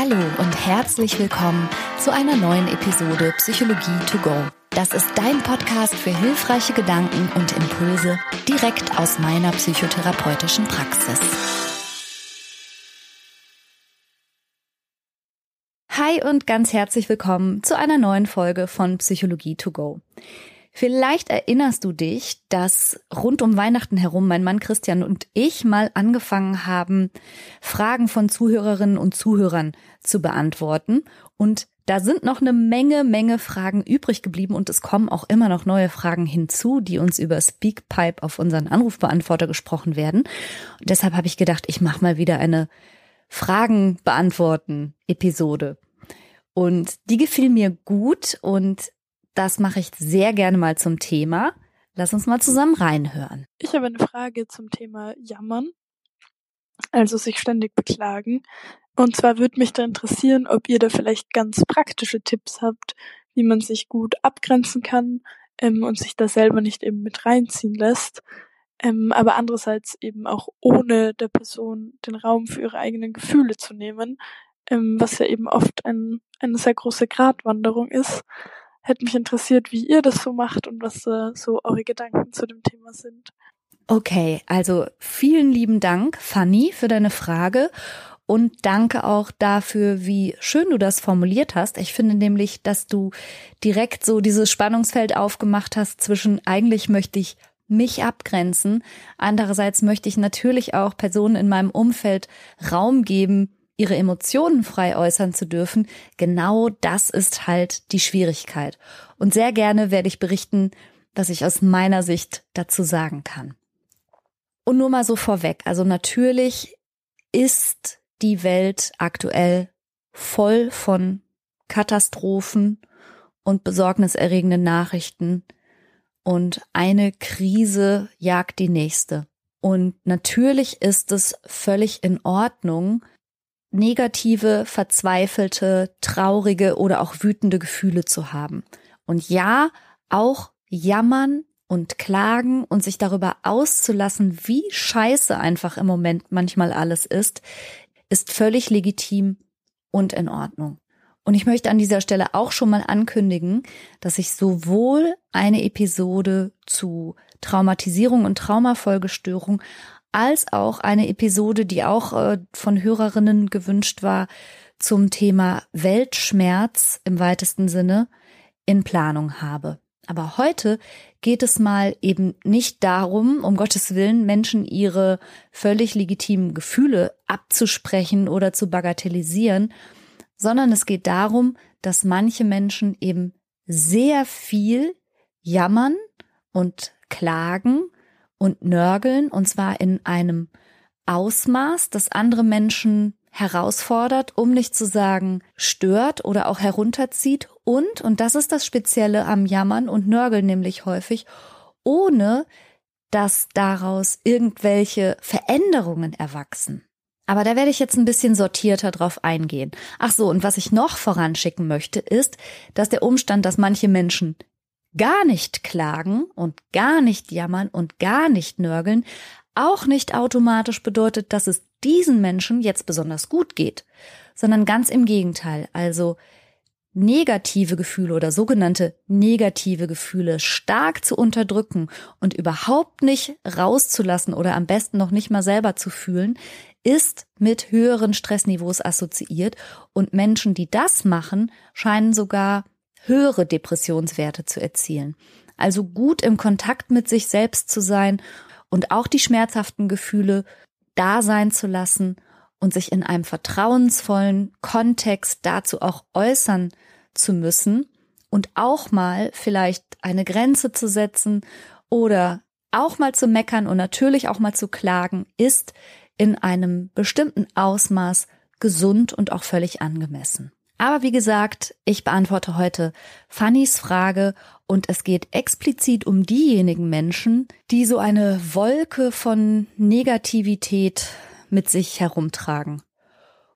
Hallo und herzlich willkommen zu einer neuen Episode Psychologie to go. Das ist dein Podcast für hilfreiche Gedanken und Impulse direkt aus meiner psychotherapeutischen Praxis. Hi und ganz herzlich willkommen zu einer neuen Folge von Psychologie to go. Vielleicht erinnerst du dich, dass rund um Weihnachten herum mein Mann Christian und ich mal angefangen haben, Fragen von Zuhörerinnen und Zuhörern zu beantworten. Und da sind noch eine Menge, Menge Fragen übrig geblieben und es kommen auch immer noch neue Fragen hinzu, die uns über Speakpipe auf unseren Anrufbeantworter gesprochen werden. Und deshalb habe ich gedacht, ich mache mal wieder eine Fragen beantworten Episode. Und die gefiel mir gut und das mache ich sehr gerne mal zum Thema. Lass uns mal zusammen reinhören. Ich habe eine Frage zum Thema Jammern, also sich ständig beklagen. Und zwar würde mich da interessieren, ob ihr da vielleicht ganz praktische Tipps habt, wie man sich gut abgrenzen kann ähm, und sich da selber nicht eben mit reinziehen lässt. Ähm, aber andererseits eben auch ohne der Person den Raum für ihre eigenen Gefühle zu nehmen, ähm, was ja eben oft ein, eine sehr große Gratwanderung ist hätte mich interessiert, wie ihr das so macht und was äh, so eure Gedanken zu dem Thema sind. Okay, also vielen lieben Dank, Fanny, für deine Frage. Und danke auch dafür, wie schön du das formuliert hast. Ich finde nämlich, dass du direkt so dieses Spannungsfeld aufgemacht hast zwischen eigentlich möchte ich mich abgrenzen. Andererseits möchte ich natürlich auch Personen in meinem Umfeld Raum geben, ihre Emotionen frei äußern zu dürfen, genau das ist halt die Schwierigkeit. Und sehr gerne werde ich berichten, was ich aus meiner Sicht dazu sagen kann. Und nur mal so vorweg, also natürlich ist die Welt aktuell voll von Katastrophen und besorgniserregenden Nachrichten und eine Krise jagt die nächste. Und natürlich ist es völlig in Ordnung, negative, verzweifelte, traurige oder auch wütende Gefühle zu haben. Und ja, auch jammern und klagen und sich darüber auszulassen, wie scheiße einfach im Moment manchmal alles ist, ist völlig legitim und in Ordnung. Und ich möchte an dieser Stelle auch schon mal ankündigen, dass ich sowohl eine Episode zu Traumatisierung und Traumafolgestörung als auch eine Episode, die auch äh, von Hörerinnen gewünscht war, zum Thema Weltschmerz im weitesten Sinne in Planung habe. Aber heute geht es mal eben nicht darum, um Gottes Willen Menschen ihre völlig legitimen Gefühle abzusprechen oder zu bagatellisieren, sondern es geht darum, dass manche Menschen eben sehr viel jammern und klagen und Nörgeln, und zwar in einem Ausmaß, das andere Menschen herausfordert, um nicht zu sagen stört oder auch herunterzieht und, und das ist das Spezielle am Jammern und Nörgeln nämlich häufig, ohne dass daraus irgendwelche Veränderungen erwachsen. Aber da werde ich jetzt ein bisschen sortierter drauf eingehen. Ach so, und was ich noch voranschicken möchte, ist, dass der Umstand, dass manche Menschen gar nicht klagen und gar nicht jammern und gar nicht nörgeln auch nicht automatisch bedeutet, dass es diesen Menschen jetzt besonders gut geht, sondern ganz im Gegenteil. Also negative Gefühle oder sogenannte negative Gefühle stark zu unterdrücken und überhaupt nicht rauszulassen oder am besten noch nicht mal selber zu fühlen, ist mit höheren Stressniveaus assoziiert und Menschen, die das machen, scheinen sogar höhere Depressionswerte zu erzielen. Also gut im Kontakt mit sich selbst zu sein und auch die schmerzhaften Gefühle da sein zu lassen und sich in einem vertrauensvollen Kontext dazu auch äußern zu müssen und auch mal vielleicht eine Grenze zu setzen oder auch mal zu meckern und natürlich auch mal zu klagen, ist in einem bestimmten Ausmaß gesund und auch völlig angemessen. Aber wie gesagt, ich beantworte heute Fannys Frage und es geht explizit um diejenigen Menschen, die so eine Wolke von Negativität mit sich herumtragen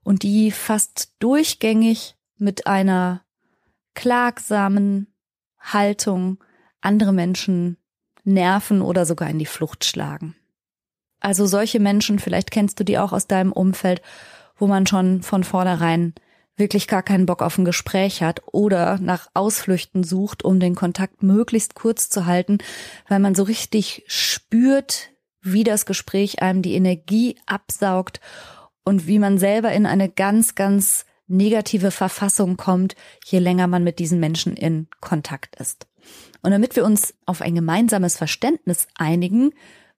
und die fast durchgängig mit einer klagsamen Haltung andere Menschen nerven oder sogar in die Flucht schlagen. Also solche Menschen, vielleicht kennst du die auch aus deinem Umfeld, wo man schon von vornherein wirklich gar keinen Bock auf ein Gespräch hat oder nach Ausflüchten sucht, um den Kontakt möglichst kurz zu halten, weil man so richtig spürt, wie das Gespräch einem die Energie absaugt und wie man selber in eine ganz, ganz negative Verfassung kommt, je länger man mit diesen Menschen in Kontakt ist. Und damit wir uns auf ein gemeinsames Verständnis einigen,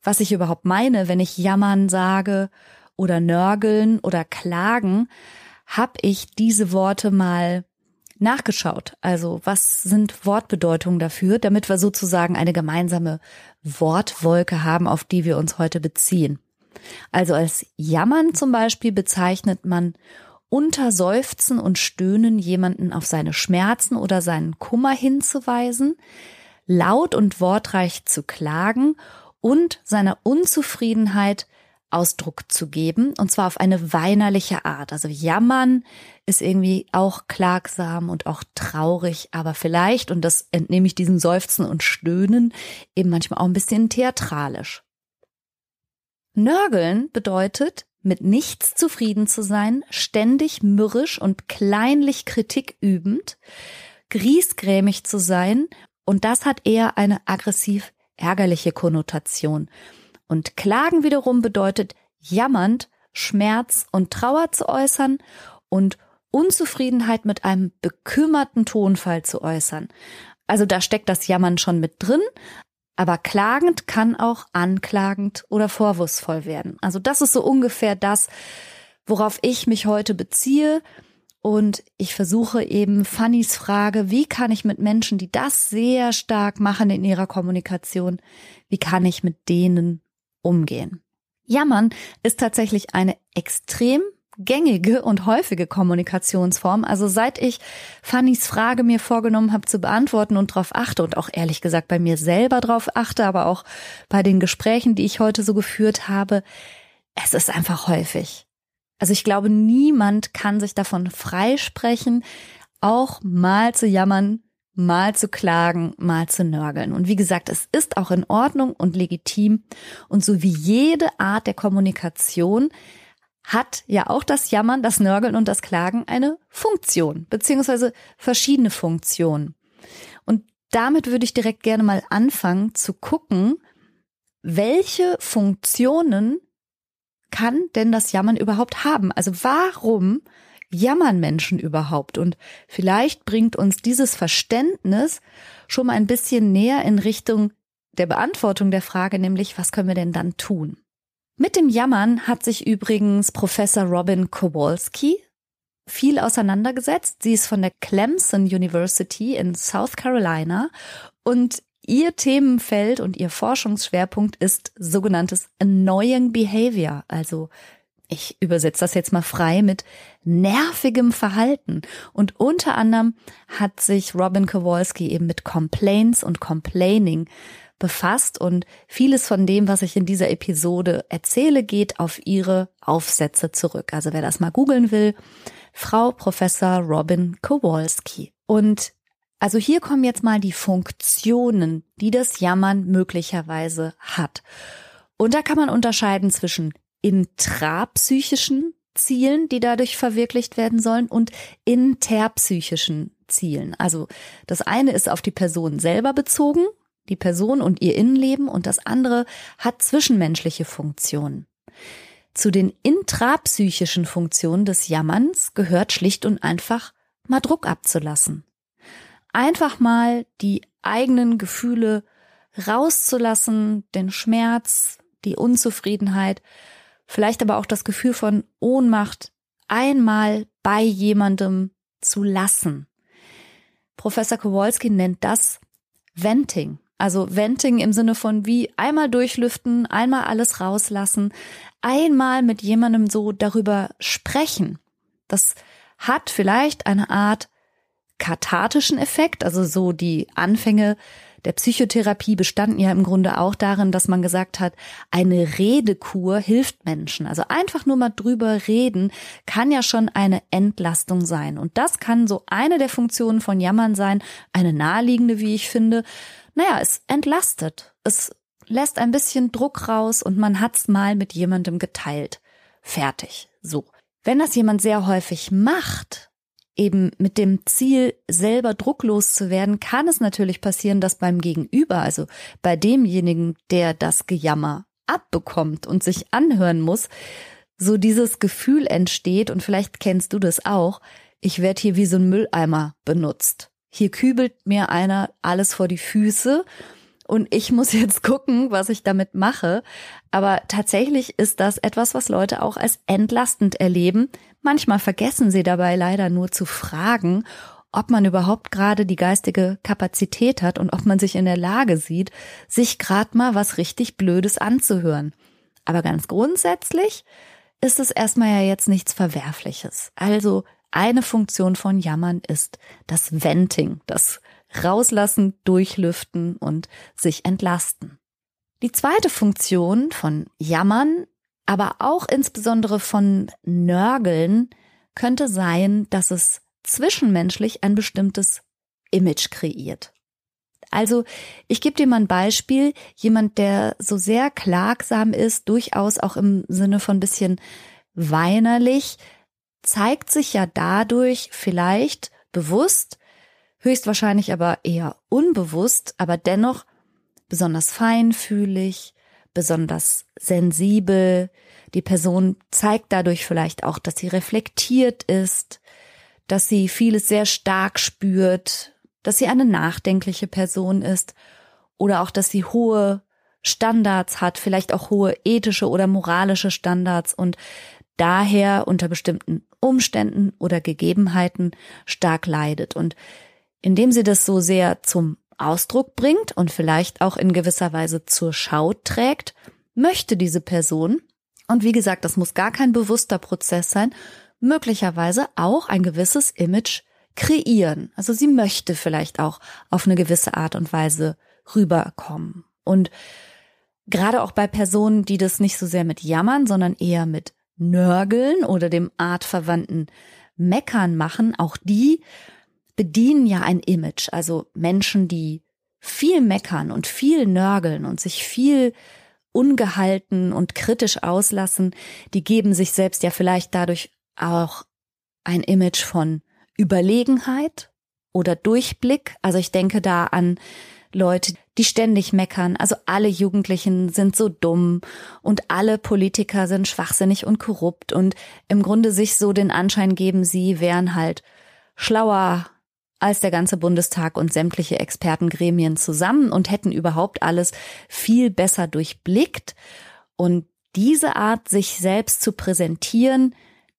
was ich überhaupt meine, wenn ich jammern sage oder nörgeln oder klagen, habe ich diese Worte mal nachgeschaut. Also was sind Wortbedeutungen dafür, damit wir sozusagen eine gemeinsame Wortwolke haben, auf die wir uns heute beziehen. Also als Jammern zum Beispiel bezeichnet man unter Seufzen und Stöhnen jemanden auf seine Schmerzen oder seinen Kummer hinzuweisen, laut und wortreich zu klagen und seiner Unzufriedenheit Ausdruck zu geben, und zwar auf eine weinerliche Art. Also jammern ist irgendwie auch klagsam und auch traurig, aber vielleicht, und das entnehme ich diesem Seufzen und Stöhnen, eben manchmal auch ein bisschen theatralisch. Nörgeln bedeutet, mit nichts zufrieden zu sein, ständig mürrisch und kleinlich Kritik übend, griesgrämig zu sein, und das hat eher eine aggressiv ärgerliche Konnotation. Und Klagen wiederum bedeutet jammernd, Schmerz und Trauer zu äußern und Unzufriedenheit mit einem bekümmerten Tonfall zu äußern. Also da steckt das Jammern schon mit drin, aber klagend kann auch anklagend oder vorwurfsvoll werden. Also das ist so ungefähr das, worauf ich mich heute beziehe. Und ich versuche eben Fannys Frage, wie kann ich mit Menschen, die das sehr stark machen in ihrer Kommunikation, wie kann ich mit denen umgehen? Jammern ist tatsächlich eine extrem gängige und häufige Kommunikationsform. Also seit ich Fannys Frage mir vorgenommen habe zu beantworten und darauf achte und auch ehrlich gesagt bei mir selber darauf achte, aber auch bei den Gesprächen, die ich heute so geführt habe, es ist einfach häufig. Also ich glaube, niemand kann sich davon freisprechen, auch mal zu jammern, mal zu klagen, mal zu nörgeln. Und wie gesagt, es ist auch in Ordnung und legitim. Und so wie jede Art der Kommunikation hat ja auch das Jammern, das Nörgeln und das Klagen eine Funktion, beziehungsweise verschiedene Funktionen. Und damit würde ich direkt gerne mal anfangen zu gucken, welche Funktionen kann denn das Jammern überhaupt haben? Also warum jammern Menschen überhaupt? Und vielleicht bringt uns dieses Verständnis schon mal ein bisschen näher in Richtung der Beantwortung der Frage, nämlich was können wir denn dann tun? Mit dem Jammern hat sich übrigens Professor Robin Kowalski viel auseinandergesetzt. Sie ist von der Clemson University in South Carolina und ihr Themenfeld und ihr Forschungsschwerpunkt ist sogenanntes Annoying Behavior, also ich übersetze das jetzt mal frei mit nervigem Verhalten. Und unter anderem hat sich Robin Kowalski eben mit Complaints und Complaining befasst und vieles von dem, was ich in dieser Episode erzähle, geht auf ihre Aufsätze zurück. Also wer das mal googeln will, Frau Professor Robin Kowalski. Und also hier kommen jetzt mal die Funktionen, die das Jammern möglicherweise hat. Und da kann man unterscheiden zwischen intrapsychischen Zielen, die dadurch verwirklicht werden sollen, und interpsychischen Zielen. Also das eine ist auf die Person selber bezogen, die Person und ihr Innenleben, und das andere hat zwischenmenschliche Funktionen. Zu den intrapsychischen Funktionen des Jammerns gehört schlicht und einfach mal Druck abzulassen. Einfach mal die eigenen Gefühle rauszulassen, den Schmerz, die Unzufriedenheit vielleicht aber auch das Gefühl von Ohnmacht einmal bei jemandem zu lassen. Professor Kowalski nennt das Venting. Also Venting im Sinne von wie einmal durchlüften, einmal alles rauslassen, einmal mit jemandem so darüber sprechen. Das hat vielleicht eine Art kathartischen Effekt, also so die Anfänge der Psychotherapie bestanden ja im Grunde auch darin, dass man gesagt hat, eine Redekur hilft Menschen. Also einfach nur mal drüber reden kann ja schon eine Entlastung sein. Und das kann so eine der Funktionen von Jammern sein, eine naheliegende, wie ich finde. Naja, es entlastet. Es lässt ein bisschen Druck raus und man hat's mal mit jemandem geteilt. Fertig. So. Wenn das jemand sehr häufig macht, eben mit dem Ziel, selber drucklos zu werden, kann es natürlich passieren, dass beim Gegenüber, also bei demjenigen, der das Gejammer abbekommt und sich anhören muss, so dieses Gefühl entsteht, und vielleicht kennst du das auch, ich werde hier wie so ein Mülleimer benutzt. Hier kübelt mir einer alles vor die Füße und ich muss jetzt gucken, was ich damit mache. Aber tatsächlich ist das etwas, was Leute auch als entlastend erleben. Manchmal vergessen sie dabei leider nur zu fragen, ob man überhaupt gerade die geistige Kapazität hat und ob man sich in der Lage sieht, sich gerade mal was richtig Blödes anzuhören. Aber ganz grundsätzlich ist es erstmal ja jetzt nichts Verwerfliches. Also eine Funktion von Jammern ist das Venting, das Rauslassen, Durchlüften und sich entlasten. Die zweite Funktion von Jammern, aber auch insbesondere von Nörgeln, könnte sein, dass es zwischenmenschlich ein bestimmtes Image kreiert. Also, ich gebe dir mal ein Beispiel. Jemand, der so sehr klagsam ist, durchaus auch im Sinne von bisschen weinerlich, zeigt sich ja dadurch vielleicht bewusst, höchstwahrscheinlich aber eher unbewusst, aber dennoch besonders feinfühlig, besonders sensibel. Die Person zeigt dadurch vielleicht auch, dass sie reflektiert ist, dass sie vieles sehr stark spürt, dass sie eine nachdenkliche Person ist oder auch, dass sie hohe Standards hat, vielleicht auch hohe ethische oder moralische Standards und daher unter bestimmten Umständen oder Gegebenheiten stark leidet. Und indem sie das so sehr zum Ausdruck bringt und vielleicht auch in gewisser Weise zur Schau trägt, möchte diese Person, und wie gesagt, das muss gar kein bewusster Prozess sein, möglicherweise auch ein gewisses Image kreieren. Also sie möchte vielleicht auch auf eine gewisse Art und Weise rüberkommen. Und gerade auch bei Personen, die das nicht so sehr mit Jammern, sondern eher mit Nörgeln oder dem artverwandten Meckern machen, auch die bedienen ja ein Image. Also Menschen, die viel meckern und viel nörgeln und sich viel ungehalten und kritisch auslassen, die geben sich selbst ja vielleicht dadurch auch ein Image von Überlegenheit oder Durchblick. Also ich denke da an Leute, die ständig meckern. Also alle Jugendlichen sind so dumm und alle Politiker sind schwachsinnig und korrupt und im Grunde sich so den Anschein geben, sie wären halt schlauer als der ganze Bundestag und sämtliche Expertengremien zusammen und hätten überhaupt alles viel besser durchblickt. Und diese Art, sich selbst zu präsentieren,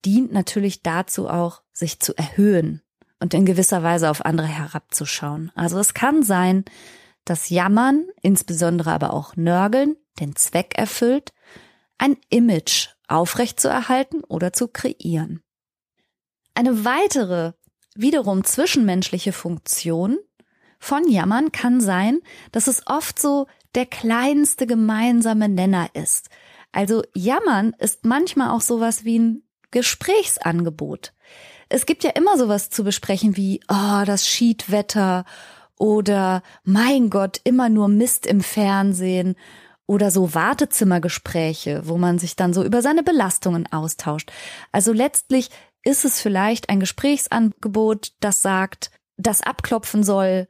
dient natürlich dazu auch, sich zu erhöhen und in gewisser Weise auf andere herabzuschauen. Also es kann sein, dass Jammern, insbesondere aber auch Nörgeln, den Zweck erfüllt, ein Image aufrechtzuerhalten oder zu kreieren. Eine weitere wiederum zwischenmenschliche Funktion von Jammern kann sein, dass es oft so der kleinste gemeinsame Nenner ist. Also Jammern ist manchmal auch sowas wie ein Gesprächsangebot. Es gibt ja immer sowas zu besprechen wie, oh, das Schiedwetter oder mein Gott, immer nur Mist im Fernsehen oder so Wartezimmergespräche, wo man sich dann so über seine Belastungen austauscht. Also letztlich ist es vielleicht ein Gesprächsangebot, das sagt, das abklopfen soll,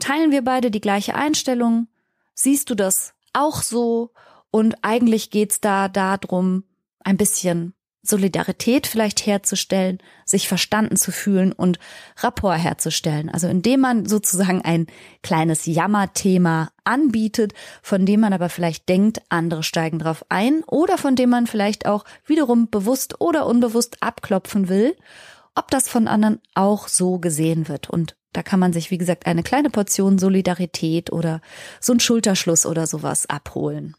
teilen wir beide die gleiche Einstellung? Siehst du das auch so? Und eigentlich geht's da darum, ein bisschen Solidarität vielleicht herzustellen, sich verstanden zu fühlen und Rapport herzustellen. Also indem man sozusagen ein kleines Jammerthema anbietet, von dem man aber vielleicht denkt, andere steigen drauf ein oder von dem man vielleicht auch wiederum bewusst oder unbewusst abklopfen will, ob das von anderen auch so gesehen wird. Und da kann man sich, wie gesagt, eine kleine Portion Solidarität oder so ein Schulterschluss oder sowas abholen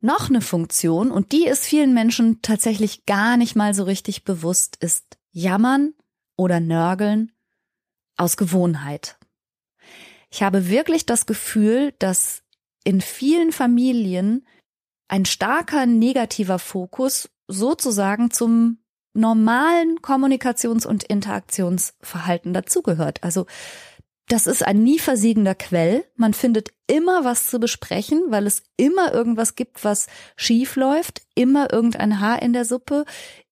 noch eine Funktion, und die ist vielen Menschen tatsächlich gar nicht mal so richtig bewusst, ist Jammern oder Nörgeln aus Gewohnheit. Ich habe wirklich das Gefühl, dass in vielen Familien ein starker negativer Fokus sozusagen zum normalen Kommunikations- und Interaktionsverhalten dazugehört. Also das ist ein nie versiegender Quell. Man findet immer was zu besprechen, weil es immer irgendwas gibt, was schief läuft, immer irgendein Haar in der Suppe,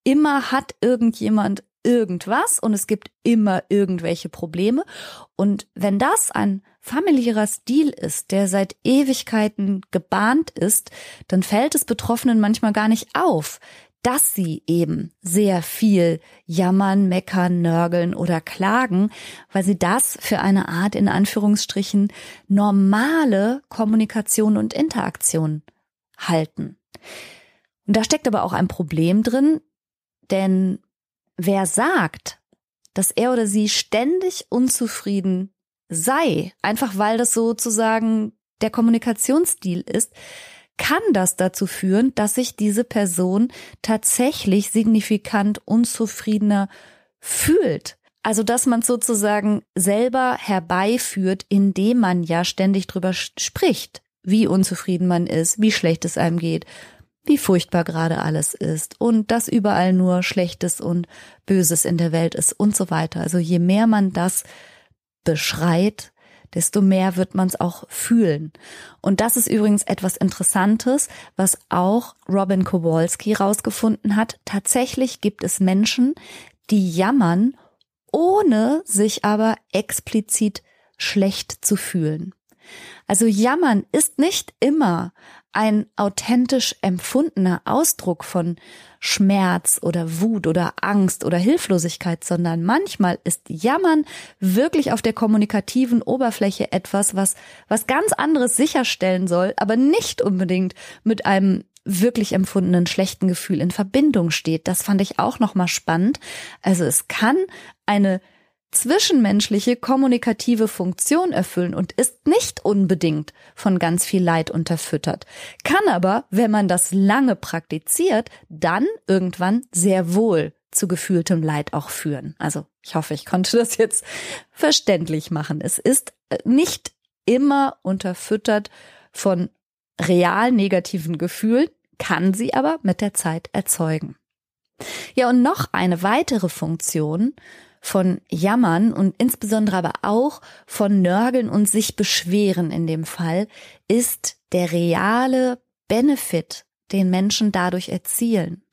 immer hat irgendjemand irgendwas und es gibt immer irgendwelche Probleme. Und wenn das ein familiärer Stil ist, der seit Ewigkeiten gebahnt ist, dann fällt es Betroffenen manchmal gar nicht auf, dass sie eben sehr viel jammern, meckern, nörgeln oder klagen, weil sie das für eine Art in Anführungsstrichen normale Kommunikation und Interaktion halten. Und da steckt aber auch ein Problem drin, denn wer sagt, dass er oder sie ständig unzufrieden sei, einfach weil das sozusagen der Kommunikationsstil ist, kann das dazu führen, dass sich diese Person tatsächlich signifikant unzufriedener fühlt. Also, dass man sozusagen selber herbeiführt, indem man ja ständig drüber spricht, wie unzufrieden man ist, wie schlecht es einem geht, wie furchtbar gerade alles ist und dass überall nur Schlechtes und Böses in der Welt ist und so weiter. Also je mehr man das beschreit, desto mehr wird man es auch fühlen. Und das ist übrigens etwas Interessantes, was auch Robin Kowalski rausgefunden hat. Tatsächlich gibt es Menschen, die jammern, ohne sich aber explizit schlecht zu fühlen. Also jammern ist nicht immer ein authentisch empfundener Ausdruck von Schmerz oder Wut oder Angst oder Hilflosigkeit, sondern manchmal ist Jammern wirklich auf der kommunikativen Oberfläche etwas, was, was ganz anderes sicherstellen soll, aber nicht unbedingt mit einem wirklich empfundenen schlechten Gefühl in Verbindung steht. Das fand ich auch nochmal spannend. Also es kann eine zwischenmenschliche kommunikative Funktion erfüllen und ist nicht unbedingt von ganz viel Leid unterfüttert, kann aber, wenn man das lange praktiziert, dann irgendwann sehr wohl zu gefühltem Leid auch führen. Also ich hoffe, ich konnte das jetzt verständlich machen. Es ist äh, nicht immer unterfüttert von real negativen Gefühlen, kann sie aber mit der Zeit erzeugen. Ja, und noch eine weitere Funktion von Jammern und insbesondere aber auch von Nörgeln und sich beschweren in dem Fall, ist der reale Benefit, den Menschen dadurch erzielen.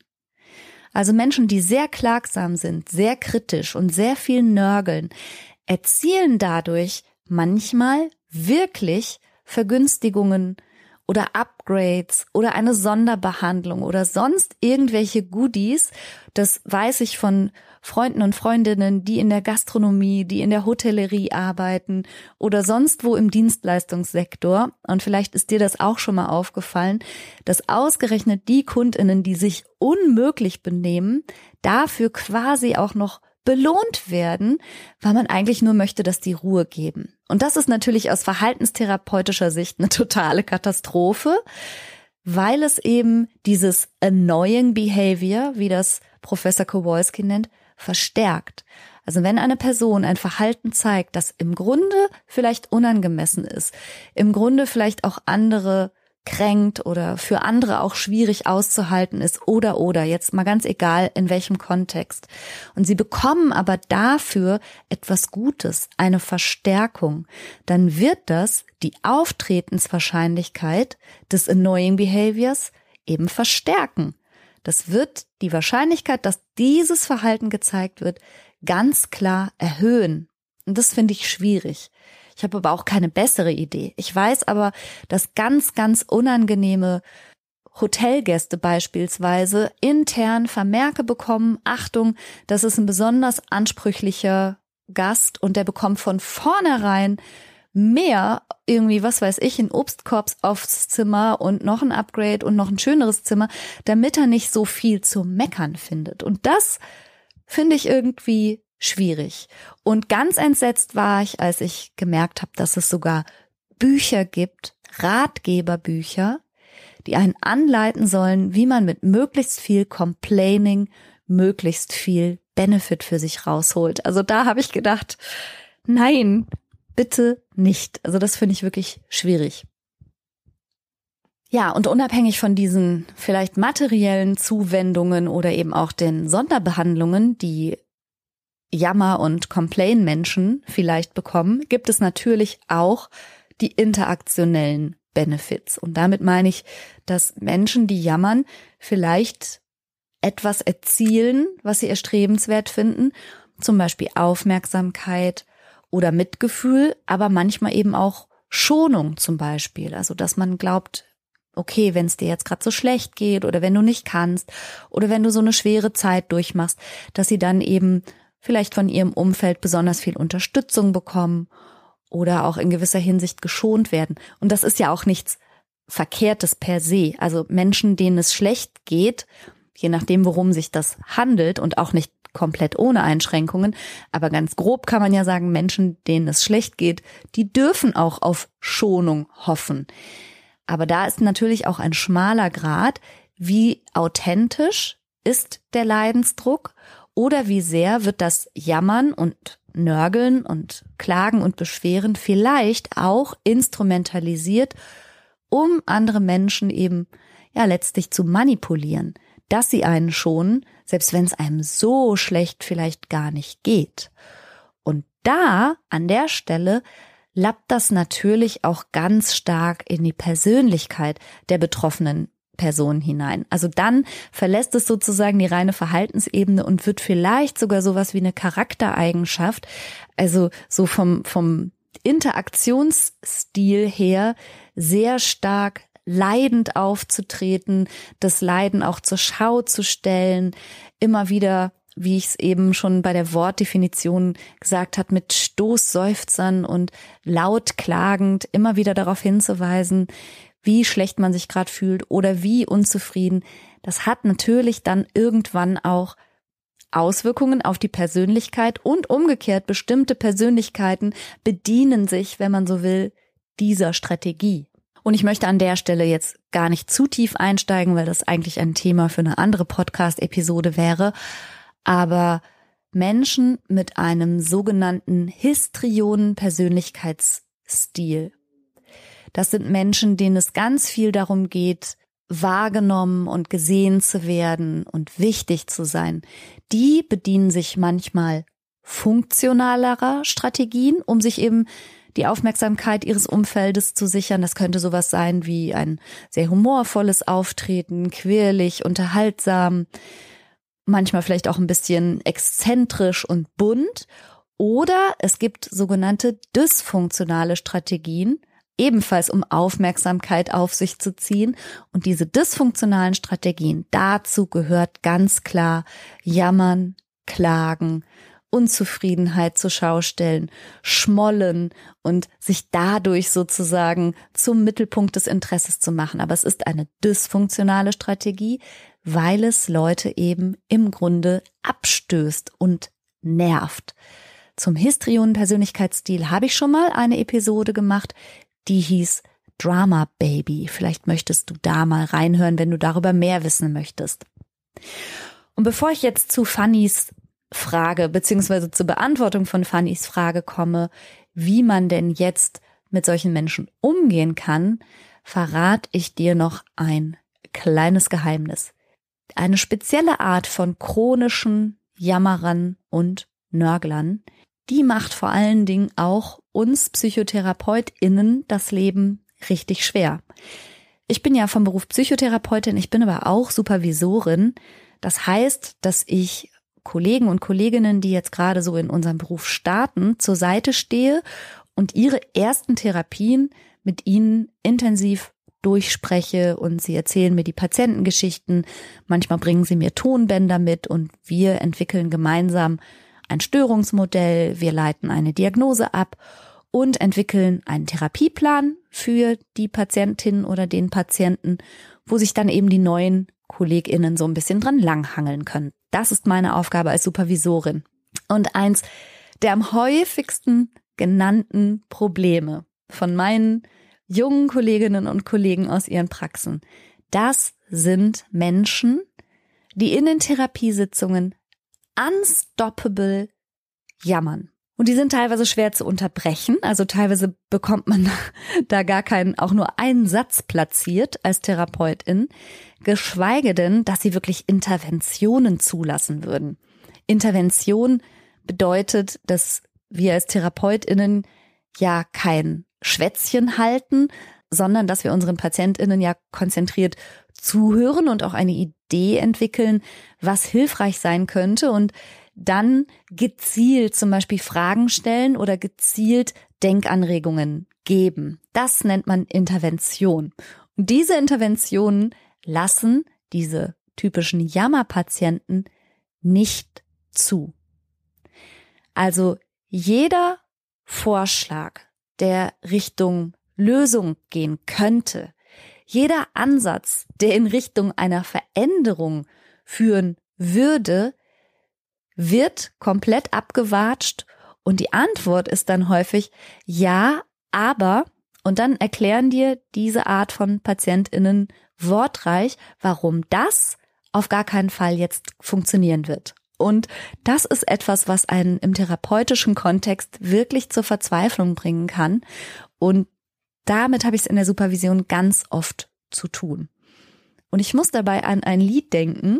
Also Menschen, die sehr klagsam sind, sehr kritisch und sehr viel nörgeln, erzielen dadurch manchmal wirklich Vergünstigungen oder Upgrades oder eine Sonderbehandlung oder sonst irgendwelche Goodies. Das weiß ich von Freunden und Freundinnen, die in der Gastronomie, die in der Hotellerie arbeiten oder sonst wo im Dienstleistungssektor. Und vielleicht ist dir das auch schon mal aufgefallen, dass ausgerechnet die Kundinnen, die sich unmöglich benehmen, dafür quasi auch noch belohnt werden, weil man eigentlich nur möchte, dass die Ruhe geben. Und das ist natürlich aus verhaltenstherapeutischer Sicht eine totale Katastrophe, weil es eben dieses annoying behavior, wie das Professor Kowalski nennt, verstärkt. Also wenn eine Person ein Verhalten zeigt, das im Grunde vielleicht unangemessen ist, im Grunde vielleicht auch andere kränkt oder für andere auch schwierig auszuhalten ist oder oder jetzt mal ganz egal in welchem Kontext. Und sie bekommen aber dafür etwas Gutes, eine Verstärkung, dann wird das die Auftretenswahrscheinlichkeit des annoying behaviors eben verstärken. Das wird die Wahrscheinlichkeit, dass dieses Verhalten gezeigt wird, ganz klar erhöhen. Und das finde ich schwierig. Ich habe aber auch keine bessere Idee. Ich weiß aber, dass ganz, ganz unangenehme Hotelgäste beispielsweise intern Vermerke bekommen, Achtung, das ist ein besonders ansprüchlicher Gast und der bekommt von vornherein mehr irgendwie, was weiß ich, in Obstkorb aufs Zimmer und noch ein Upgrade und noch ein schöneres Zimmer, damit er nicht so viel zu meckern findet. Und das finde ich irgendwie schwierig. Und ganz entsetzt war ich, als ich gemerkt habe, dass es sogar Bücher gibt, Ratgeberbücher, die einen anleiten sollen, wie man mit möglichst viel Complaining möglichst viel Benefit für sich rausholt. Also da habe ich gedacht, nein, bitte nicht. Also das finde ich wirklich schwierig. Ja, und unabhängig von diesen vielleicht materiellen Zuwendungen oder eben auch den Sonderbehandlungen, die Jammer- und Complain-Menschen vielleicht bekommen, gibt es natürlich auch die interaktionellen Benefits. Und damit meine ich, dass Menschen, die jammern, vielleicht etwas erzielen, was sie erstrebenswert finden, zum Beispiel Aufmerksamkeit oder Mitgefühl, aber manchmal eben auch Schonung zum Beispiel. Also dass man glaubt, okay, wenn es dir jetzt gerade so schlecht geht oder wenn du nicht kannst oder wenn du so eine schwere Zeit durchmachst, dass sie dann eben vielleicht von ihrem Umfeld besonders viel Unterstützung bekommen oder auch in gewisser Hinsicht geschont werden. Und das ist ja auch nichts Verkehrtes per se. Also Menschen, denen es schlecht geht, je nachdem, worum sich das handelt und auch nicht komplett ohne Einschränkungen, aber ganz grob kann man ja sagen, Menschen, denen es schlecht geht, die dürfen auch auf Schonung hoffen. Aber da ist natürlich auch ein schmaler Grad, wie authentisch ist der Leidensdruck oder wie sehr wird das Jammern und Nörgeln und Klagen und Beschweren vielleicht auch instrumentalisiert, um andere Menschen eben ja letztlich zu manipulieren, dass sie einen schonen, selbst wenn es einem so schlecht vielleicht gar nicht geht. Und da, an der Stelle, lappt das natürlich auch ganz stark in die Persönlichkeit der betroffenen Person hinein. Also dann verlässt es sozusagen die reine Verhaltensebene und wird vielleicht sogar sowas wie eine Charaktereigenschaft, also so vom, vom Interaktionsstil her sehr stark leidend aufzutreten, das Leiden auch zur Schau zu stellen, immer wieder wie ich es eben schon bei der Wortdefinition gesagt hat, mit Stoßseufzern und laut klagend immer wieder darauf hinzuweisen, wie schlecht man sich gerade fühlt oder wie unzufrieden. Das hat natürlich dann irgendwann auch Auswirkungen auf die Persönlichkeit und umgekehrt bestimmte Persönlichkeiten bedienen sich, wenn man so will, dieser Strategie. Und ich möchte an der Stelle jetzt gar nicht zu tief einsteigen, weil das eigentlich ein Thema für eine andere Podcast-Episode wäre. Aber Menschen mit einem sogenannten Histrionen-Persönlichkeitsstil. Das sind Menschen, denen es ganz viel darum geht, wahrgenommen und gesehen zu werden und wichtig zu sein. Die bedienen sich manchmal funktionalerer Strategien, um sich eben die Aufmerksamkeit ihres Umfeldes zu sichern. Das könnte sowas sein wie ein sehr humorvolles Auftreten, quirlig, unterhaltsam manchmal vielleicht auch ein bisschen exzentrisch und bunt. Oder es gibt sogenannte dysfunktionale Strategien, ebenfalls um Aufmerksamkeit auf sich zu ziehen. Und diese dysfunktionalen Strategien, dazu gehört ganz klar Jammern, Klagen, Unzufriedenheit zur Schau stellen, schmollen und sich dadurch sozusagen zum Mittelpunkt des Interesses zu machen. Aber es ist eine dysfunktionale Strategie, weil es Leute eben im Grunde abstößt und nervt. Zum Histrionen-Persönlichkeitsstil habe ich schon mal eine Episode gemacht, die hieß Drama Baby. Vielleicht möchtest du da mal reinhören, wenn du darüber mehr wissen möchtest. Und bevor ich jetzt zu Fannys Frage beziehungsweise zur Beantwortung von Fannys Frage komme, wie man denn jetzt mit solchen Menschen umgehen kann, verrate ich dir noch ein kleines Geheimnis eine spezielle Art von chronischen Jammerern und Nörglern, die macht vor allen Dingen auch uns PsychotherapeutInnen das Leben richtig schwer. Ich bin ja vom Beruf Psychotherapeutin, ich bin aber auch Supervisorin. Das heißt, dass ich Kollegen und Kolleginnen, die jetzt gerade so in unserem Beruf starten, zur Seite stehe und ihre ersten Therapien mit ihnen intensiv durchspreche und sie erzählen mir die Patientengeschichten. Manchmal bringen sie mir Tonbänder mit und wir entwickeln gemeinsam ein Störungsmodell, wir leiten eine Diagnose ab und entwickeln einen Therapieplan für die Patientin oder den Patienten, wo sich dann eben die neuen KollegInnen so ein bisschen dran langhangeln können. Das ist meine Aufgabe als Supervisorin. Und eins der am häufigsten genannten Probleme von meinen jungen Kolleginnen und Kollegen aus ihren Praxen. Das sind Menschen, die in den Therapiesitzungen unstoppable jammern. Und die sind teilweise schwer zu unterbrechen. Also teilweise bekommt man da gar keinen, auch nur einen Satz platziert als Therapeutin, geschweige denn, dass sie wirklich Interventionen zulassen würden. Intervention bedeutet, dass wir als Therapeutinnen ja kein Schwätzchen halten, sondern dass wir unseren PatientInnen ja konzentriert zuhören und auch eine Idee entwickeln, was hilfreich sein könnte und dann gezielt zum Beispiel Fragen stellen oder gezielt Denkanregungen geben. Das nennt man Intervention. Und diese Interventionen lassen diese typischen Jammerpatienten nicht zu. Also jeder Vorschlag, der Richtung Lösung gehen könnte, jeder Ansatz, der in Richtung einer Veränderung führen würde, wird komplett abgewatscht und die Antwort ist dann häufig ja, aber und dann erklären dir diese Art von Patientinnen wortreich, warum das auf gar keinen Fall jetzt funktionieren wird. Und das ist etwas, was einen im therapeutischen Kontext wirklich zur Verzweiflung bringen kann. Und damit habe ich es in der Supervision ganz oft zu tun. Und ich muss dabei an ein Lied denken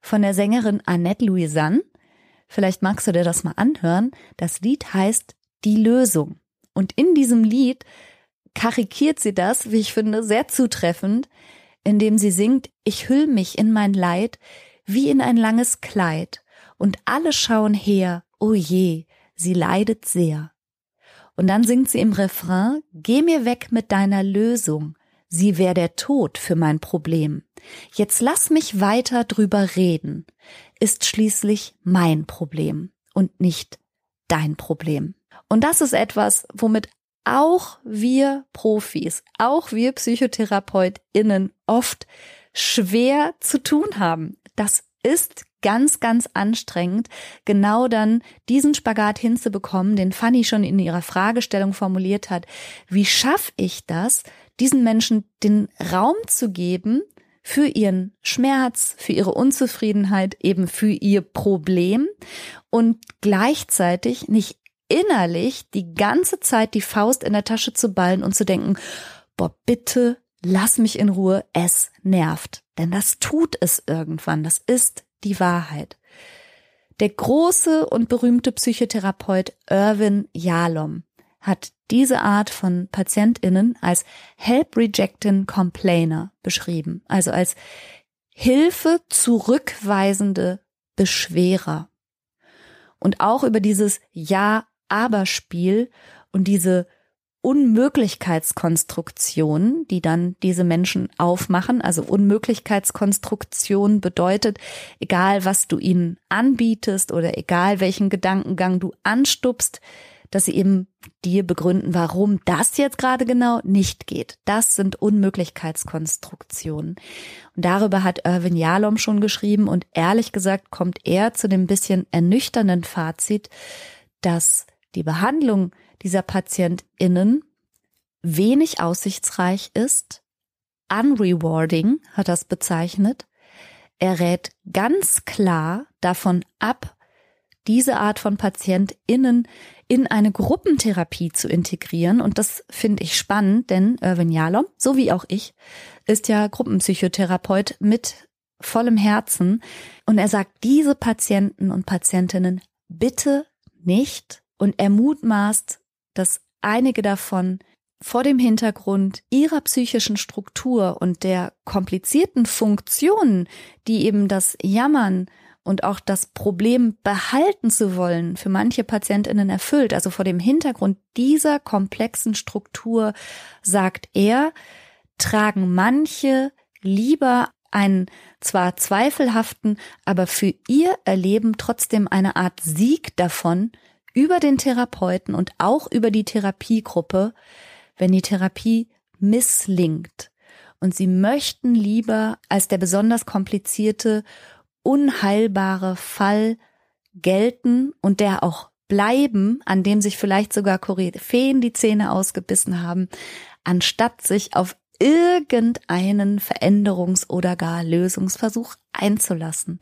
von der Sängerin Annette Louisanne. Vielleicht magst du dir das mal anhören. Das Lied heißt Die Lösung. Und in diesem Lied karikiert sie das, wie ich finde, sehr zutreffend, indem sie singt, ich hüll mich in mein Leid wie in ein langes Kleid, und alle schauen her, oh je, sie leidet sehr. Und dann singt sie im Refrain, geh mir weg mit deiner Lösung, sie wär der Tod für mein Problem. Jetzt lass mich weiter drüber reden, ist schließlich mein Problem und nicht dein Problem. Und das ist etwas, womit auch wir Profis, auch wir PsychotherapeutInnen oft schwer zu tun haben. Das ist ganz, ganz anstrengend, genau dann diesen Spagat hinzubekommen, den Fanny schon in ihrer Fragestellung formuliert hat. Wie schaffe ich das, diesen Menschen den Raum zu geben für ihren Schmerz, für ihre Unzufriedenheit, eben für ihr Problem und gleichzeitig nicht innerlich die ganze Zeit die Faust in der Tasche zu ballen und zu denken, boah, bitte lass mich in Ruhe, es nervt. Denn das tut es irgendwann, das ist die Wahrheit. Der große und berühmte Psychotherapeut Irwin Yalom hat diese Art von PatientInnen als Help Rejecting Complainer beschrieben, also als Hilfe zurückweisende Beschwerer. Und auch über dieses Ja-Aber-Spiel und diese Unmöglichkeitskonstruktion, die dann diese Menschen aufmachen. Also Unmöglichkeitskonstruktion bedeutet, egal was du ihnen anbietest oder egal welchen Gedankengang du anstupst, dass sie eben dir begründen, warum das jetzt gerade genau nicht geht. Das sind Unmöglichkeitskonstruktionen. Und darüber hat Irvin Jalom schon geschrieben und ehrlich gesagt kommt er zu dem bisschen ernüchternden Fazit, dass die Behandlung dieser PatientInnen wenig aussichtsreich ist. Unrewarding hat das bezeichnet. Er rät ganz klar davon ab, diese Art von PatientInnen in eine Gruppentherapie zu integrieren. Und das finde ich spannend, denn Irvin Jalom, so wie auch ich, ist ja Gruppenpsychotherapeut mit vollem Herzen. Und er sagt, diese Patienten und Patientinnen bitte nicht und er mutmaßt, dass einige davon vor dem Hintergrund ihrer psychischen Struktur und der komplizierten Funktionen, die eben das Jammern und auch das Problem behalten zu wollen für manche Patientinnen erfüllt. Also vor dem Hintergrund dieser komplexen Struktur, sagt er, tragen manche lieber einen zwar zweifelhaften, aber für ihr Erleben trotzdem eine Art Sieg davon, über den Therapeuten und auch über die Therapiegruppe, wenn die Therapie misslingt. Und sie möchten lieber als der besonders komplizierte, unheilbare Fall gelten und der auch bleiben, an dem sich vielleicht sogar Koryphäen die Zähne ausgebissen haben, anstatt sich auf irgendeinen Veränderungs- oder gar Lösungsversuch einzulassen.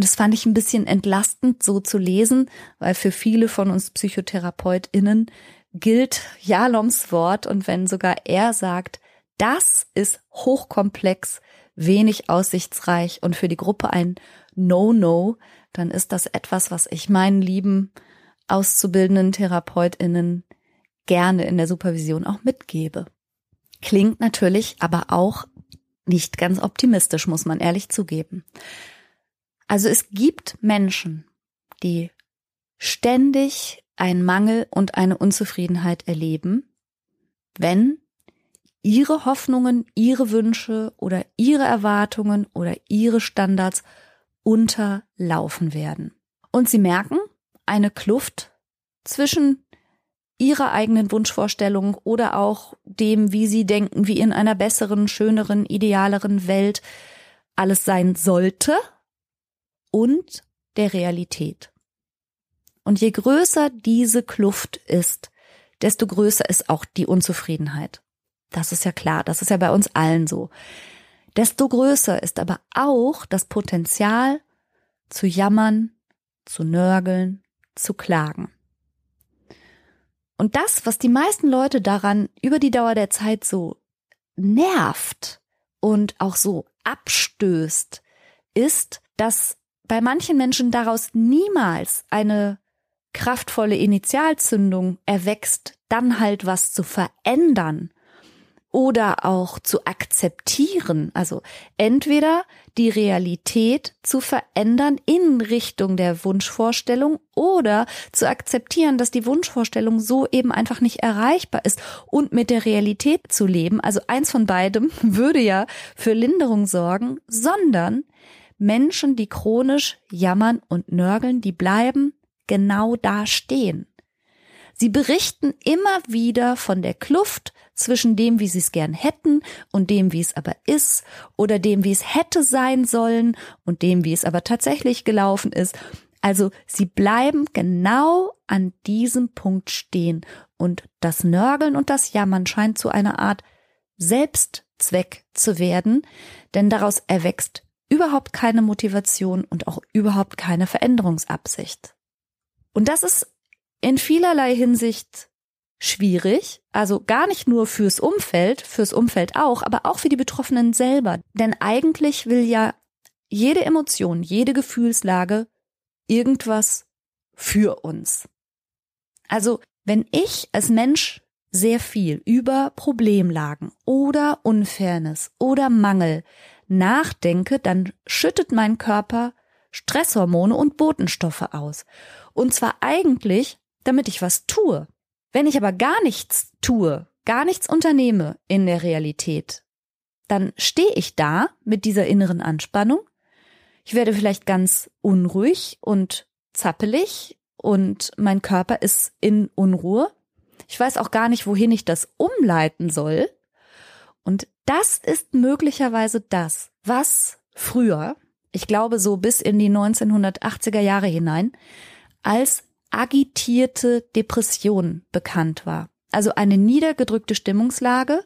Das fand ich ein bisschen entlastend, so zu lesen, weil für viele von uns PsychotherapeutInnen gilt Jaloms Wort und wenn sogar er sagt, das ist hochkomplex, wenig aussichtsreich und für die Gruppe ein No-No, dann ist das etwas, was ich meinen lieben auszubildenden TherapeutInnen gerne in der Supervision auch mitgebe. Klingt natürlich aber auch nicht ganz optimistisch, muss man ehrlich zugeben. Also es gibt Menschen, die ständig einen Mangel und eine Unzufriedenheit erleben, wenn ihre Hoffnungen, ihre Wünsche oder ihre Erwartungen oder ihre Standards unterlaufen werden. Und sie merken eine Kluft zwischen ihrer eigenen Wunschvorstellung oder auch dem, wie sie denken, wie in einer besseren, schöneren, idealeren Welt alles sein sollte und der Realität. Und je größer diese Kluft ist, desto größer ist auch die Unzufriedenheit. Das ist ja klar, das ist ja bei uns allen so. Desto größer ist aber auch das Potenzial zu jammern, zu nörgeln, zu klagen. Und das, was die meisten Leute daran über die Dauer der Zeit so nervt und auch so abstößt, ist, dass bei manchen Menschen daraus niemals eine kraftvolle Initialzündung erwächst, dann halt was zu verändern oder auch zu akzeptieren. Also entweder die Realität zu verändern in Richtung der Wunschvorstellung oder zu akzeptieren, dass die Wunschvorstellung so eben einfach nicht erreichbar ist und mit der Realität zu leben. Also eins von beidem würde ja für Linderung sorgen, sondern Menschen, die chronisch jammern und nörgeln, die bleiben genau da stehen. Sie berichten immer wieder von der Kluft zwischen dem, wie sie es gern hätten und dem, wie es aber ist oder dem, wie es hätte sein sollen und dem, wie es aber tatsächlich gelaufen ist. Also sie bleiben genau an diesem Punkt stehen und das Nörgeln und das Jammern scheint zu einer Art Selbstzweck zu werden, denn daraus erwächst überhaupt keine Motivation und auch überhaupt keine Veränderungsabsicht. Und das ist in vielerlei Hinsicht schwierig, also gar nicht nur fürs Umfeld, fürs Umfeld auch, aber auch für die Betroffenen selber. Denn eigentlich will ja jede Emotion, jede Gefühlslage irgendwas für uns. Also wenn ich als Mensch sehr viel über Problemlagen oder Unfairness oder Mangel nachdenke, dann schüttet mein Körper Stresshormone und Botenstoffe aus. Und zwar eigentlich, damit ich was tue. Wenn ich aber gar nichts tue, gar nichts unternehme in der Realität, dann stehe ich da mit dieser inneren Anspannung. Ich werde vielleicht ganz unruhig und zappelig und mein Körper ist in Unruhe. Ich weiß auch gar nicht, wohin ich das umleiten soll. Und das ist möglicherweise das, was früher, ich glaube so bis in die 1980er Jahre hinein, als agitierte Depression bekannt war. Also eine niedergedrückte Stimmungslage,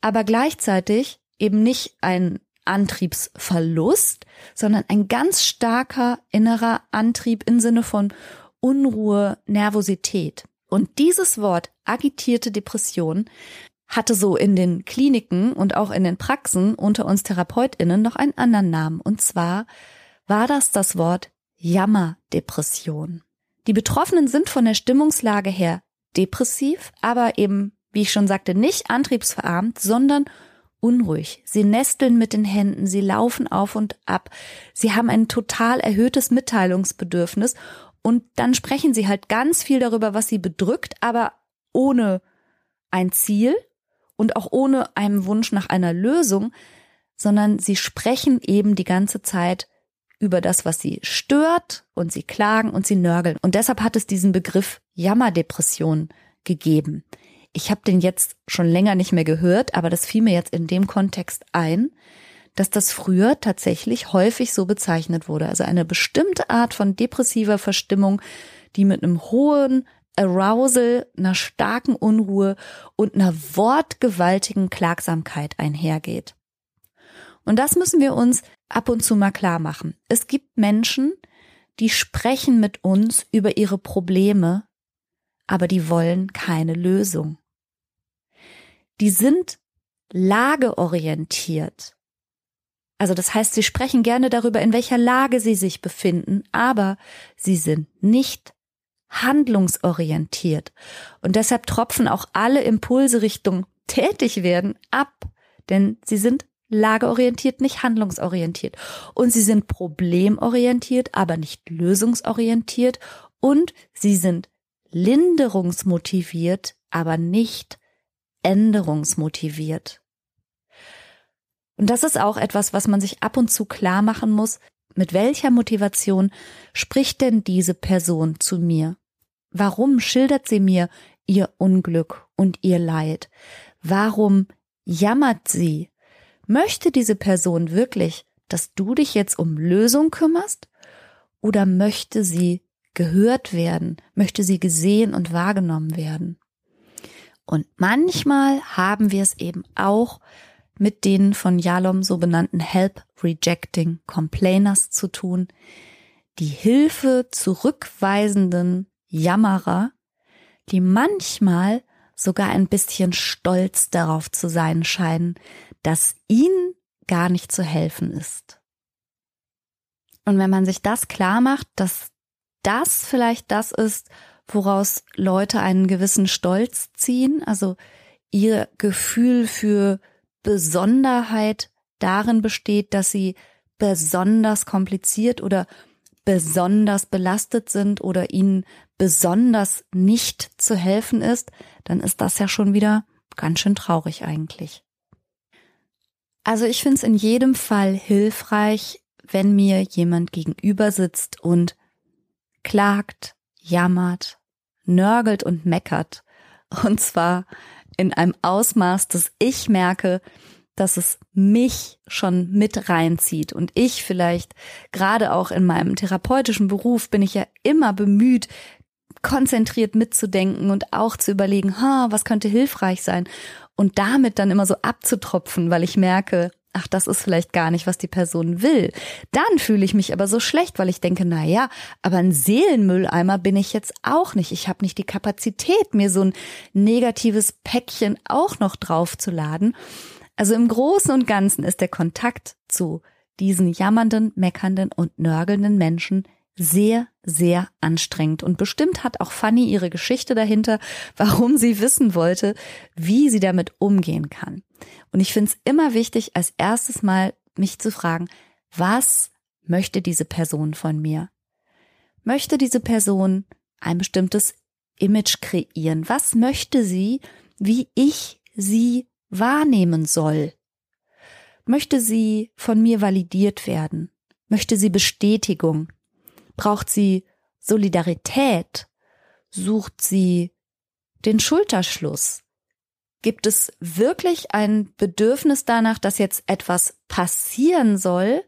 aber gleichzeitig eben nicht ein Antriebsverlust, sondern ein ganz starker innerer Antrieb im Sinne von Unruhe, Nervosität. Und dieses Wort agitierte Depression hatte so in den Kliniken und auch in den Praxen unter uns Therapeutinnen noch einen anderen Namen. Und zwar war das das Wort Jammerdepression. Die Betroffenen sind von der Stimmungslage her depressiv, aber eben, wie ich schon sagte, nicht antriebsverarmt, sondern unruhig. Sie nesteln mit den Händen, sie laufen auf und ab, sie haben ein total erhöhtes Mitteilungsbedürfnis und dann sprechen sie halt ganz viel darüber, was sie bedrückt, aber ohne ein Ziel und auch ohne einen Wunsch nach einer Lösung, sondern sie sprechen eben die ganze Zeit über das, was sie stört und sie klagen und sie nörgeln. Und deshalb hat es diesen Begriff Jammerdepression gegeben. Ich habe den jetzt schon länger nicht mehr gehört, aber das fiel mir jetzt in dem Kontext ein, dass das früher tatsächlich häufig so bezeichnet wurde. Also eine bestimmte Art von depressiver Verstimmung, die mit einem hohen Arousal, einer starken Unruhe und einer wortgewaltigen Klagsamkeit einhergeht. Und das müssen wir uns ab und zu mal klar machen. Es gibt Menschen, die sprechen mit uns über ihre Probleme, aber die wollen keine Lösung. Die sind lageorientiert. Also das heißt, sie sprechen gerne darüber, in welcher Lage sie sich befinden, aber sie sind nicht handlungsorientiert. Und deshalb tropfen auch alle Impulse Richtung tätig werden ab, denn sie sind lageorientiert, nicht handlungsorientiert. Und sie sind problemorientiert, aber nicht lösungsorientiert. Und sie sind linderungsmotiviert, aber nicht änderungsmotiviert. Und das ist auch etwas, was man sich ab und zu klar machen muss. Mit welcher Motivation spricht denn diese Person zu mir? Warum schildert sie mir ihr Unglück und ihr Leid? Warum jammert sie? Möchte diese Person wirklich, dass du dich jetzt um Lösung kümmerst? Oder möchte sie gehört werden? Möchte sie gesehen und wahrgenommen werden? Und manchmal haben wir es eben auch mit den von Yalom so benannten Help Rejecting Complainers zu tun, die Hilfe zurückweisenden Jammerer, die manchmal sogar ein bisschen stolz darauf zu sein scheinen, dass ihnen gar nicht zu helfen ist. Und wenn man sich das klar macht, dass das vielleicht das ist, woraus Leute einen gewissen Stolz ziehen, also ihr Gefühl für Besonderheit darin besteht, dass sie besonders kompliziert oder besonders belastet sind oder ihnen besonders nicht zu helfen ist, dann ist das ja schon wieder ganz schön traurig eigentlich. Also ich finde es in jedem Fall hilfreich, wenn mir jemand gegenüber sitzt und klagt, jammert, nörgelt und meckert. Und zwar in einem Ausmaß, dass ich merke, dass es mich schon mit reinzieht und ich vielleicht gerade auch in meinem therapeutischen Beruf bin ich ja immer bemüht, konzentriert mitzudenken und auch zu überlegen, ha, was könnte hilfreich sein und damit dann immer so abzutropfen, weil ich merke, ach, das ist vielleicht gar nicht, was die Person will. Dann fühle ich mich aber so schlecht, weil ich denke, na ja, aber ein Seelenmülleimer bin ich jetzt auch nicht. Ich habe nicht die Kapazität, mir so ein negatives Päckchen auch noch draufzuladen. Also im Großen und Ganzen ist der Kontakt zu diesen jammernden, meckernden und nörgelnden Menschen sehr, sehr anstrengend. Und bestimmt hat auch Fanny ihre Geschichte dahinter, warum sie wissen wollte, wie sie damit umgehen kann. Und ich finde es immer wichtig, als erstes mal mich zu fragen, was möchte diese Person von mir? Möchte diese Person ein bestimmtes Image kreieren? Was möchte sie, wie ich sie wahrnehmen soll? Möchte sie von mir validiert werden? Möchte sie Bestätigung? Braucht sie Solidarität? Sucht sie den Schulterschluss? Gibt es wirklich ein Bedürfnis danach, dass jetzt etwas passieren soll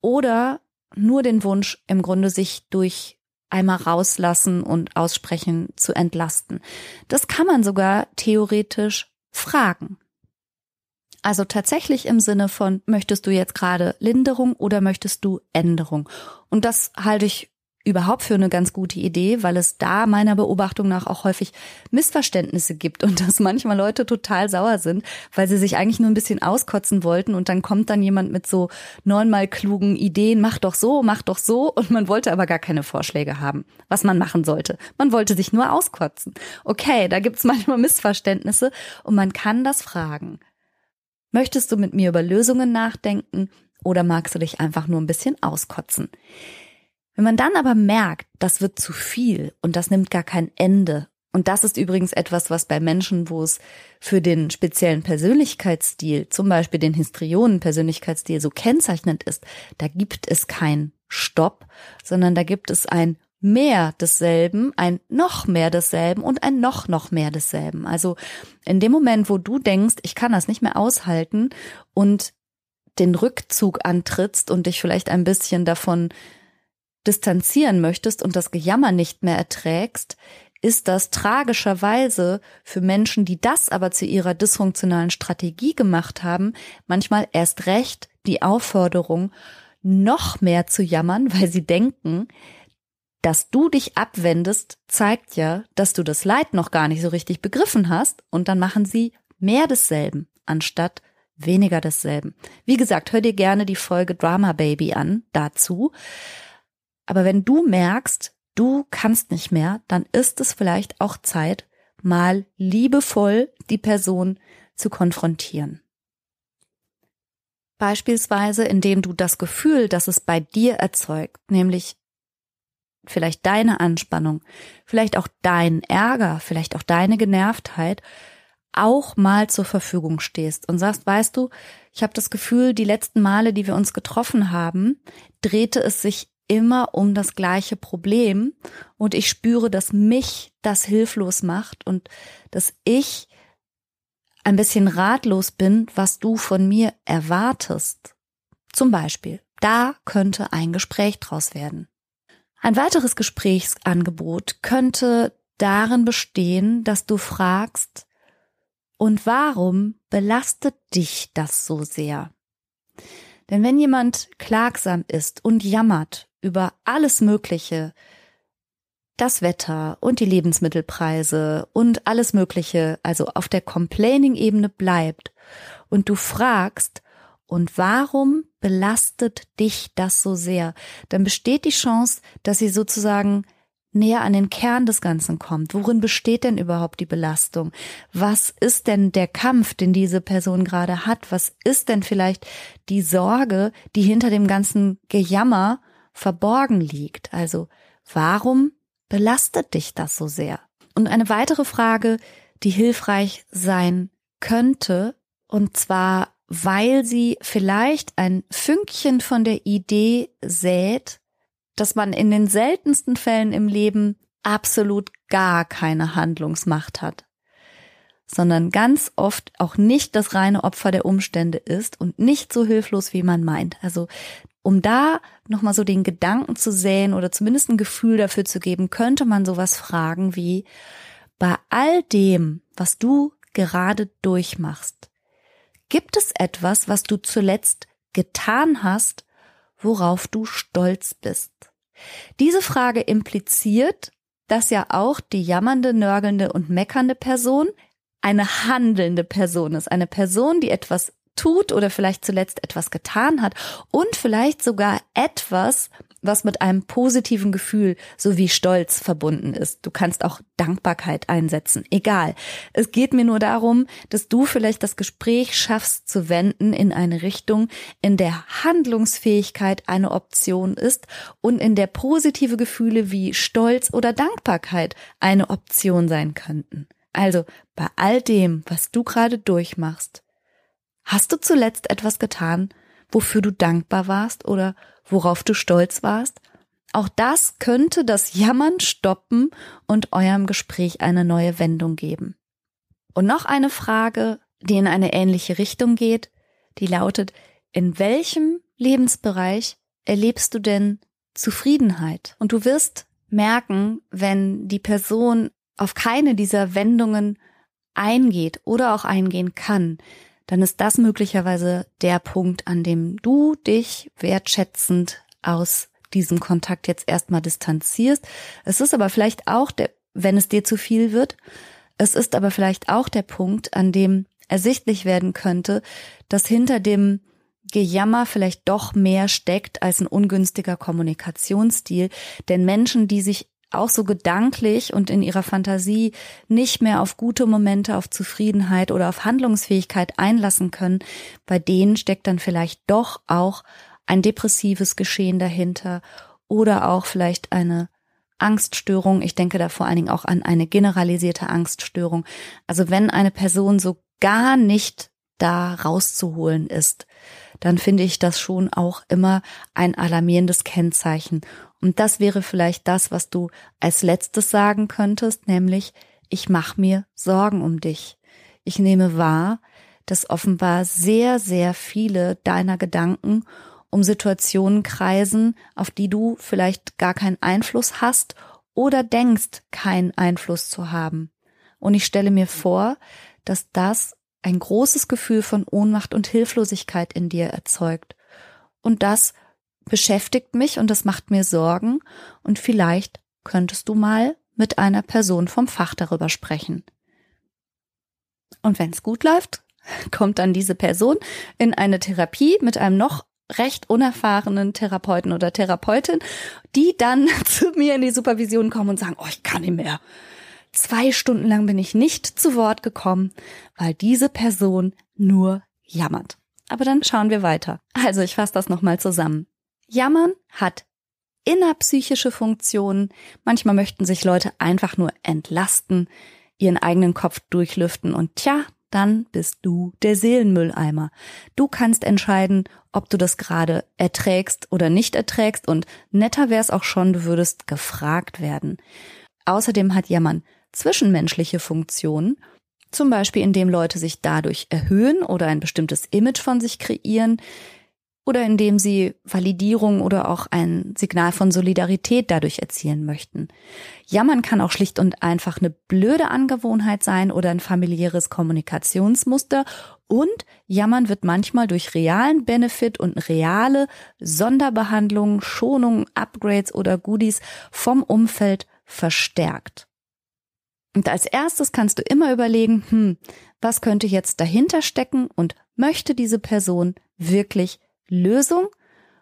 oder nur den Wunsch, im Grunde sich durch einmal rauslassen und aussprechen zu entlasten? Das kann man sogar theoretisch fragen. Also tatsächlich im Sinne von, möchtest du jetzt gerade Linderung oder möchtest du Änderung? Und das halte ich überhaupt für eine ganz gute Idee, weil es da meiner Beobachtung nach auch häufig Missverständnisse gibt und dass manchmal Leute total sauer sind, weil sie sich eigentlich nur ein bisschen auskotzen wollten und dann kommt dann jemand mit so neunmal klugen Ideen, mach doch so, mach doch so und man wollte aber gar keine Vorschläge haben, was man machen sollte. Man wollte sich nur auskotzen. Okay, da gibt's manchmal Missverständnisse und man kann das fragen. Möchtest du mit mir über Lösungen nachdenken oder magst du dich einfach nur ein bisschen auskotzen? Wenn man dann aber merkt, das wird zu viel und das nimmt gar kein Ende, und das ist übrigens etwas, was bei Menschen, wo es für den speziellen Persönlichkeitsstil, zum Beispiel den Histrionen-Persönlichkeitsstil so kennzeichnend ist, da gibt es kein Stopp, sondern da gibt es ein mehr desselben, ein noch mehr desselben und ein noch noch mehr desselben. Also in dem Moment, wo du denkst, ich kann das nicht mehr aushalten und den Rückzug antrittst und dich vielleicht ein bisschen davon distanzieren möchtest und das Gejammer nicht mehr erträgst, ist das tragischerweise für Menschen, die das aber zu ihrer dysfunktionalen Strategie gemacht haben, manchmal erst recht die Aufforderung, noch mehr zu jammern, weil sie denken, dass du dich abwendest, zeigt ja, dass du das Leid noch gar nicht so richtig begriffen hast und dann machen sie mehr desselben, anstatt weniger desselben. Wie gesagt, hör dir gerne die Folge Drama Baby an dazu. Aber wenn du merkst, du kannst nicht mehr, dann ist es vielleicht auch Zeit, mal liebevoll die Person zu konfrontieren. beispielsweise, indem du das Gefühl, das es bei dir erzeugt, nämlich vielleicht deine Anspannung, vielleicht auch dein Ärger, vielleicht auch deine Genervtheit, auch mal zur Verfügung stehst und sagst, weißt du, ich habe das Gefühl, die letzten Male, die wir uns getroffen haben, drehte es sich immer um das gleiche Problem und ich spüre, dass mich das hilflos macht und dass ich ein bisschen ratlos bin, was du von mir erwartest. Zum Beispiel, da könnte ein Gespräch draus werden. Ein weiteres Gesprächsangebot könnte darin bestehen, dass du fragst, und warum belastet dich das so sehr? Denn wenn jemand klagsam ist und jammert über alles Mögliche, das Wetter und die Lebensmittelpreise und alles Mögliche, also auf der Complaining-Ebene bleibt und du fragst, und warum belastet dich das so sehr? Dann besteht die Chance, dass sie sozusagen näher an den Kern des Ganzen kommt. Worin besteht denn überhaupt die Belastung? Was ist denn der Kampf, den diese Person gerade hat? Was ist denn vielleicht die Sorge, die hinter dem ganzen Gejammer verborgen liegt? Also, warum belastet dich das so sehr? Und eine weitere Frage, die hilfreich sein könnte, und zwar weil sie vielleicht ein Fünkchen von der Idee sät, dass man in den seltensten Fällen im Leben absolut gar keine Handlungsmacht hat, sondern ganz oft auch nicht das reine Opfer der Umstände ist und nicht so hilflos, wie man meint. Also um da nochmal so den Gedanken zu säen oder zumindest ein Gefühl dafür zu geben, könnte man sowas fragen wie, bei all dem, was du gerade durchmachst, Gibt es etwas, was du zuletzt getan hast, worauf du stolz bist? Diese Frage impliziert, dass ja auch die jammernde, nörgelnde und meckernde Person eine handelnde Person ist. Eine Person, die etwas tut oder vielleicht zuletzt etwas getan hat und vielleicht sogar etwas, was mit einem positiven Gefühl sowie Stolz verbunden ist. Du kannst auch Dankbarkeit einsetzen. Egal. Es geht mir nur darum, dass du vielleicht das Gespräch schaffst zu wenden in eine Richtung, in der Handlungsfähigkeit eine Option ist und in der positive Gefühle wie Stolz oder Dankbarkeit eine Option sein könnten. Also bei all dem, was du gerade durchmachst, hast du zuletzt etwas getan, wofür du dankbar warst oder worauf du stolz warst? Auch das könnte das Jammern stoppen und eurem Gespräch eine neue Wendung geben. Und noch eine Frage, die in eine ähnliche Richtung geht, die lautet, in welchem Lebensbereich erlebst du denn Zufriedenheit? Und du wirst merken, wenn die Person auf keine dieser Wendungen eingeht oder auch eingehen kann, dann ist das möglicherweise der Punkt, an dem du dich wertschätzend aus diesem Kontakt jetzt erstmal distanzierst. Es ist aber vielleicht auch der, wenn es dir zu viel wird, es ist aber vielleicht auch der Punkt, an dem ersichtlich werden könnte, dass hinter dem Gejammer vielleicht doch mehr steckt als ein ungünstiger Kommunikationsstil. Denn Menschen, die sich auch so gedanklich und in ihrer Fantasie nicht mehr auf gute Momente, auf Zufriedenheit oder auf Handlungsfähigkeit einlassen können, bei denen steckt dann vielleicht doch auch ein depressives Geschehen dahinter oder auch vielleicht eine Angststörung. Ich denke da vor allen Dingen auch an eine generalisierte Angststörung. Also wenn eine Person so gar nicht da rauszuholen ist, dann finde ich das schon auch immer ein alarmierendes Kennzeichen. Und das wäre vielleicht das, was du als letztes sagen könntest, nämlich ich mache mir Sorgen um dich. Ich nehme wahr, dass offenbar sehr, sehr viele deiner Gedanken um Situationen kreisen, auf die du vielleicht gar keinen Einfluss hast oder denkst, keinen Einfluss zu haben. Und ich stelle mir vor, dass das ein großes Gefühl von Ohnmacht und Hilflosigkeit in dir erzeugt. Und das beschäftigt mich und das macht mir Sorgen und vielleicht könntest du mal mit einer Person vom Fach darüber sprechen. Und wenn es gut läuft, kommt dann diese Person in eine Therapie mit einem noch recht unerfahrenen Therapeuten oder Therapeutin, die dann zu mir in die Supervision kommen und sagen, oh, ich kann nicht mehr. Zwei Stunden lang bin ich nicht zu Wort gekommen, weil diese Person nur jammert. Aber dann schauen wir weiter. Also ich fasse das nochmal zusammen. Jammern hat innerpsychische Funktionen. Manchmal möchten sich Leute einfach nur entlasten, ihren eigenen Kopf durchlüften und tja, dann bist du der Seelenmülleimer. Du kannst entscheiden, ob du das gerade erträgst oder nicht erträgst und netter wär's auch schon, du würdest gefragt werden. Außerdem hat Jammern zwischenmenschliche Funktionen, zum Beispiel indem Leute sich dadurch erhöhen oder ein bestimmtes Image von sich kreieren, oder indem sie Validierung oder auch ein Signal von Solidarität dadurch erzielen möchten. Jammern kann auch schlicht und einfach eine blöde Angewohnheit sein oder ein familiäres Kommunikationsmuster und Jammern wird manchmal durch realen Benefit und reale Sonderbehandlungen, Schonungen, Upgrades oder Goodies vom Umfeld verstärkt. Und als erstes kannst du immer überlegen, hm, was könnte jetzt dahinter stecken und möchte diese Person wirklich Lösung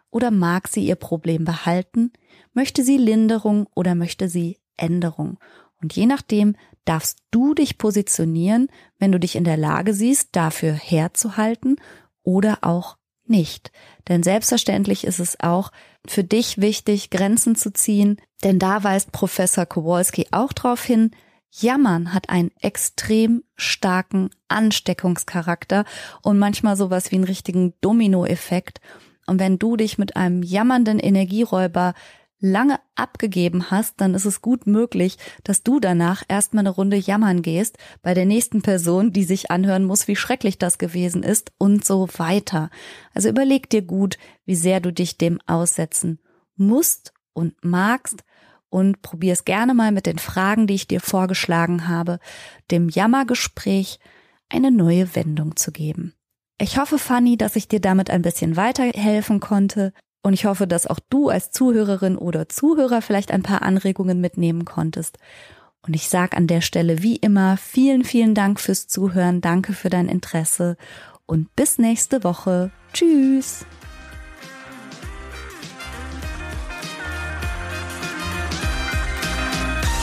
oder mag sie ihr Problem behalten? Möchte sie Linderung oder möchte sie Änderung? Und je nachdem darfst du dich positionieren, wenn du dich in der Lage siehst, dafür herzuhalten oder auch nicht. Denn selbstverständlich ist es auch für dich wichtig, Grenzen zu ziehen, denn da weist Professor Kowalski auch darauf hin, Jammern hat einen extrem starken Ansteckungscharakter und manchmal sowas wie einen richtigen Dominoeffekt. Und wenn du dich mit einem jammernden Energieräuber lange abgegeben hast, dann ist es gut möglich, dass du danach erstmal eine Runde jammern gehst bei der nächsten Person, die sich anhören muss, wie schrecklich das gewesen ist und so weiter. Also überleg dir gut, wie sehr du dich dem aussetzen musst und magst und probier es gerne mal mit den Fragen, die ich dir vorgeschlagen habe, dem Jammergespräch eine neue Wendung zu geben. Ich hoffe, Fanny, dass ich dir damit ein bisschen weiterhelfen konnte und ich hoffe, dass auch du als Zuhörerin oder Zuhörer vielleicht ein paar Anregungen mitnehmen konntest. Und ich sage an der Stelle wie immer vielen, vielen Dank fürs Zuhören, danke für dein Interesse und bis nächste Woche. Tschüss.